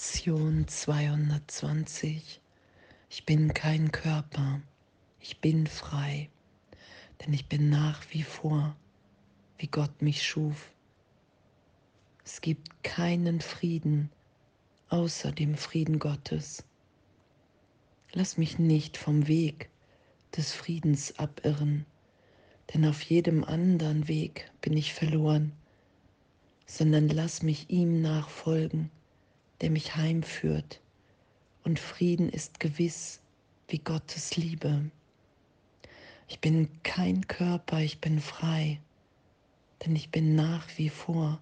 Lektion 220. Ich bin kein Körper, ich bin frei, denn ich bin nach wie vor, wie Gott mich schuf. Es gibt keinen Frieden außer dem Frieden Gottes. Lass mich nicht vom Weg des Friedens abirren, denn auf jedem anderen Weg bin ich verloren, sondern lass mich ihm nachfolgen der mich heimführt. Und Frieden ist gewiss wie Gottes Liebe. Ich bin kein Körper, ich bin frei, denn ich bin nach wie vor,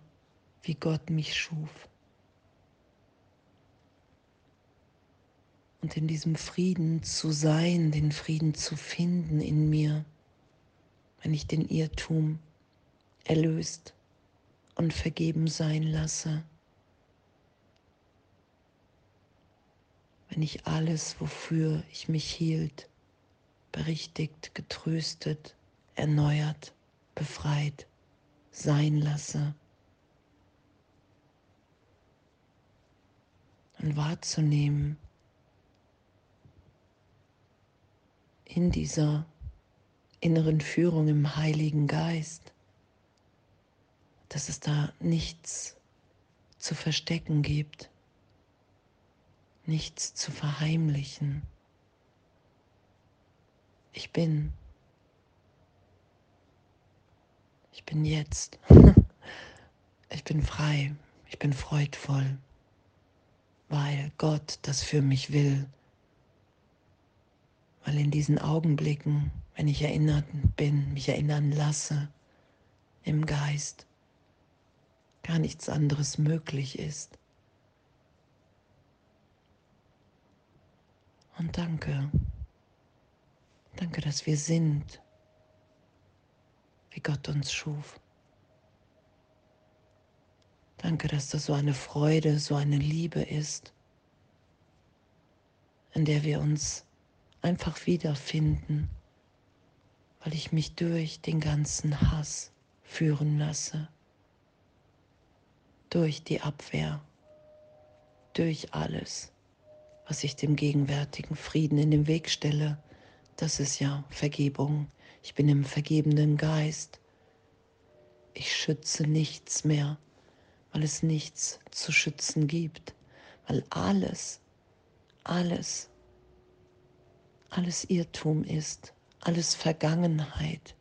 wie Gott mich schuf. Und in diesem Frieden zu sein, den Frieden zu finden in mir, wenn ich den Irrtum erlöst und vergeben sein lasse. Wenn ich alles, wofür ich mich hielt, berichtigt, getröstet, erneuert, befreit sein lasse. Und wahrzunehmen in dieser inneren Führung im Heiligen Geist, dass es da nichts zu verstecken gibt nichts zu verheimlichen. Ich bin. Ich bin jetzt. Ich bin frei. Ich bin freudvoll, weil Gott das für mich will. Weil in diesen Augenblicken, wenn ich erinnert bin, mich erinnern lasse im Geist, gar nichts anderes möglich ist. Und danke. Danke, dass wir sind, wie Gott uns schuf. Danke, dass das so eine Freude, so eine Liebe ist, in der wir uns einfach wiederfinden, weil ich mich durch den ganzen Hass führen lasse, durch die Abwehr, durch alles was ich dem gegenwärtigen Frieden in den Weg stelle, das ist ja Vergebung. Ich bin im vergebenden Geist. Ich schütze nichts mehr, weil es nichts zu schützen gibt, weil alles, alles, alles Irrtum ist, alles Vergangenheit.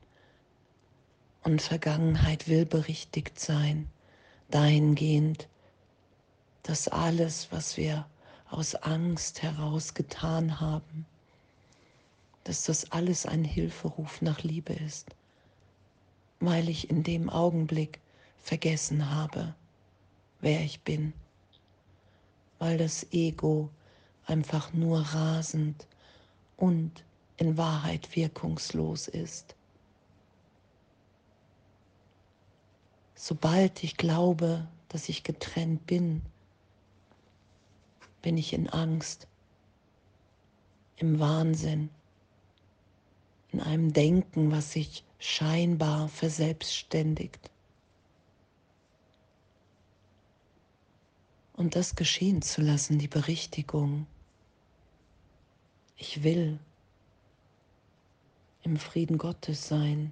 Und Vergangenheit will berichtigt sein, dahingehend, dass alles, was wir aus Angst heraus getan haben, dass das alles ein Hilferuf nach Liebe ist, weil ich in dem Augenblick vergessen habe, wer ich bin, weil das Ego einfach nur rasend und in Wahrheit wirkungslos ist. Sobald ich glaube, dass ich getrennt bin, bin ich in Angst, im Wahnsinn, in einem Denken, was sich scheinbar verselbstständigt. Und das geschehen zu lassen, die Berichtigung. Ich will im Frieden Gottes sein.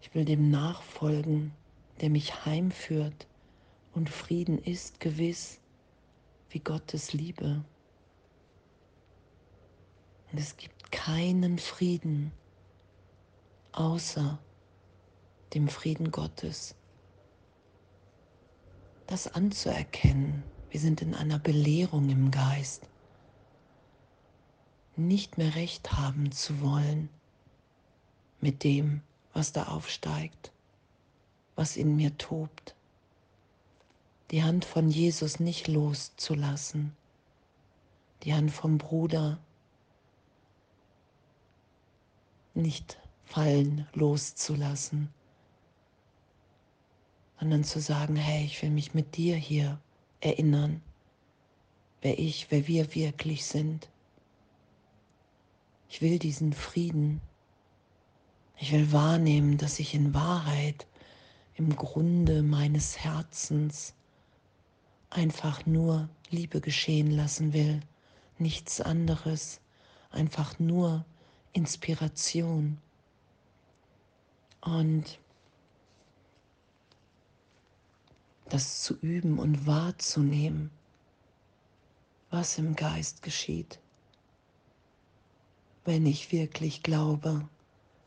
Ich will dem nachfolgen, der mich heimführt. Und Frieden ist gewiss wie Gottes Liebe. Und es gibt keinen Frieden außer dem Frieden Gottes. Das anzuerkennen, wir sind in einer Belehrung im Geist, nicht mehr recht haben zu wollen mit dem, was da aufsteigt, was in mir tobt die Hand von Jesus nicht loszulassen, die Hand vom Bruder nicht fallen loszulassen, sondern zu sagen, hey, ich will mich mit dir hier erinnern, wer ich, wer wir wirklich sind. Ich will diesen Frieden. Ich will wahrnehmen, dass ich in Wahrheit im Grunde meines Herzens einfach nur Liebe geschehen lassen will, nichts anderes, einfach nur Inspiration. Und das zu üben und wahrzunehmen, was im Geist geschieht, wenn ich wirklich glaube,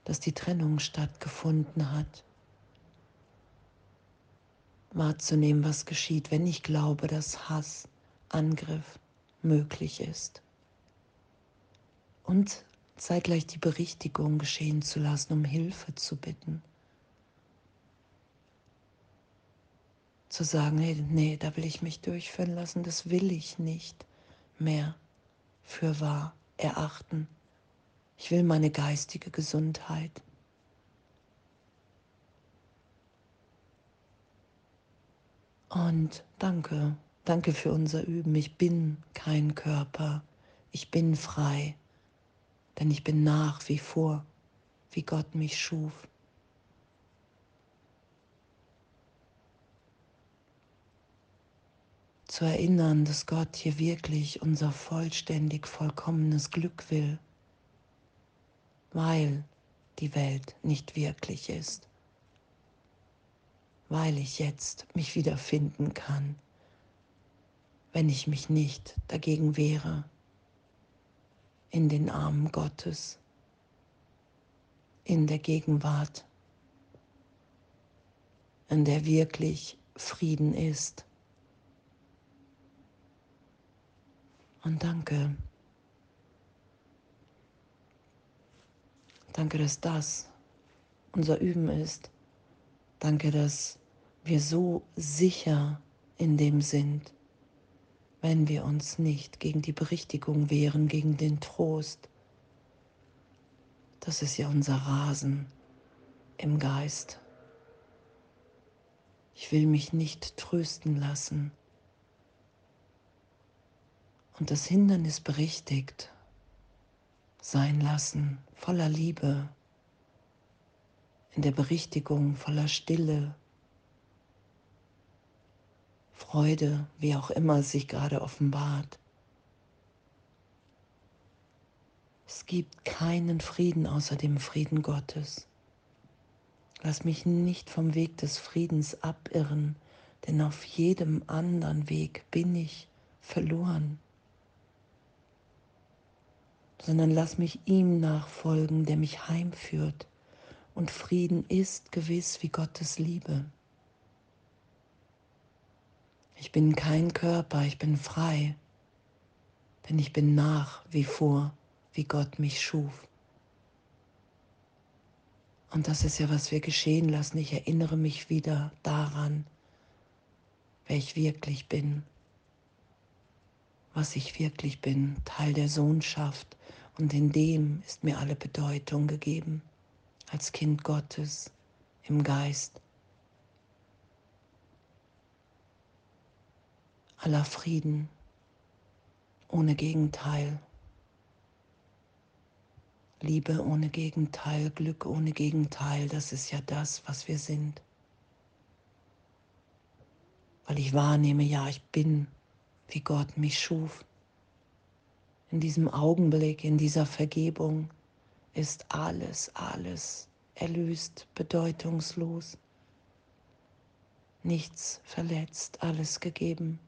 dass die Trennung stattgefunden hat. Wahrzunehmen, was geschieht, wenn ich glaube, dass Hass, Angriff möglich ist. Und zeitgleich die Berichtigung geschehen zu lassen, um Hilfe zu bitten. Zu sagen, hey, nee, da will ich mich durchführen lassen, das will ich nicht mehr für wahr erachten. Ich will meine geistige Gesundheit. Und danke, danke für unser Üben. Ich bin kein Körper. Ich bin frei, denn ich bin nach wie vor, wie Gott mich schuf. Zu erinnern, dass Gott hier wirklich unser vollständig vollkommenes Glück will weil die Welt nicht wirklich ist, weil ich jetzt mich wiederfinden kann, wenn ich mich nicht dagegen wehre, in den Armen Gottes, in der Gegenwart, in der wirklich Frieden ist. Und danke. Danke, dass das unser Üben ist. Danke, dass wir so sicher in dem sind, wenn wir uns nicht gegen die Berichtigung wehren, gegen den Trost. Das ist ja unser Rasen im Geist. Ich will mich nicht trösten lassen. Und das Hindernis berichtigt sein lassen, voller Liebe, in der Berichtigung, voller Stille, Freude, wie auch immer es sich gerade offenbart. Es gibt keinen Frieden außer dem Frieden Gottes. Lass mich nicht vom Weg des Friedens abirren, denn auf jedem anderen Weg bin ich verloren sondern lass mich ihm nachfolgen, der mich heimführt. Und Frieden ist gewiss wie Gottes Liebe. Ich bin kein Körper, ich bin frei, denn ich bin nach wie vor, wie Gott mich schuf. Und das ist ja, was wir geschehen lassen. Ich erinnere mich wieder daran, wer ich wirklich bin was ich wirklich bin, Teil der Sohnschaft. Und in dem ist mir alle Bedeutung gegeben, als Kind Gottes im Geist. Aller Frieden, ohne Gegenteil. Liebe ohne Gegenteil, Glück ohne Gegenteil, das ist ja das, was wir sind. Weil ich wahrnehme, ja, ich bin wie Gott mich schuf. In diesem Augenblick, in dieser Vergebung ist alles, alles erlöst, bedeutungslos. Nichts verletzt, alles gegeben.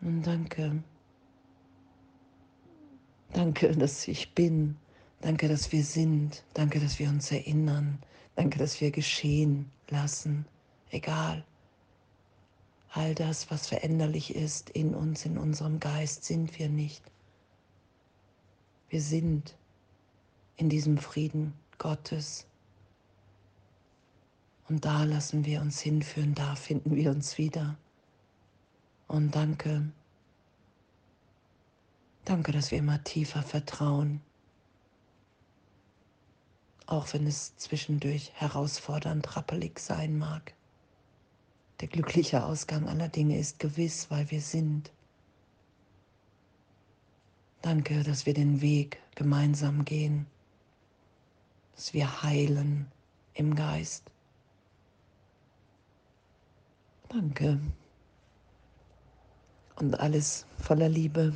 Und danke. Danke, dass ich bin. Danke, dass wir sind. Danke, dass wir uns erinnern. Danke, dass wir geschehen lassen, egal. All das, was veränderlich ist in uns, in unserem Geist, sind wir nicht. Wir sind in diesem Frieden Gottes. Und da lassen wir uns hinführen, da finden wir uns wieder. Und danke, danke, dass wir immer tiefer vertrauen auch wenn es zwischendurch herausfordernd rappelig sein mag. Der glückliche Ausgang aller Dinge ist gewiss, weil wir sind. Danke, dass wir den Weg gemeinsam gehen, dass wir heilen im Geist. Danke. Und alles voller Liebe.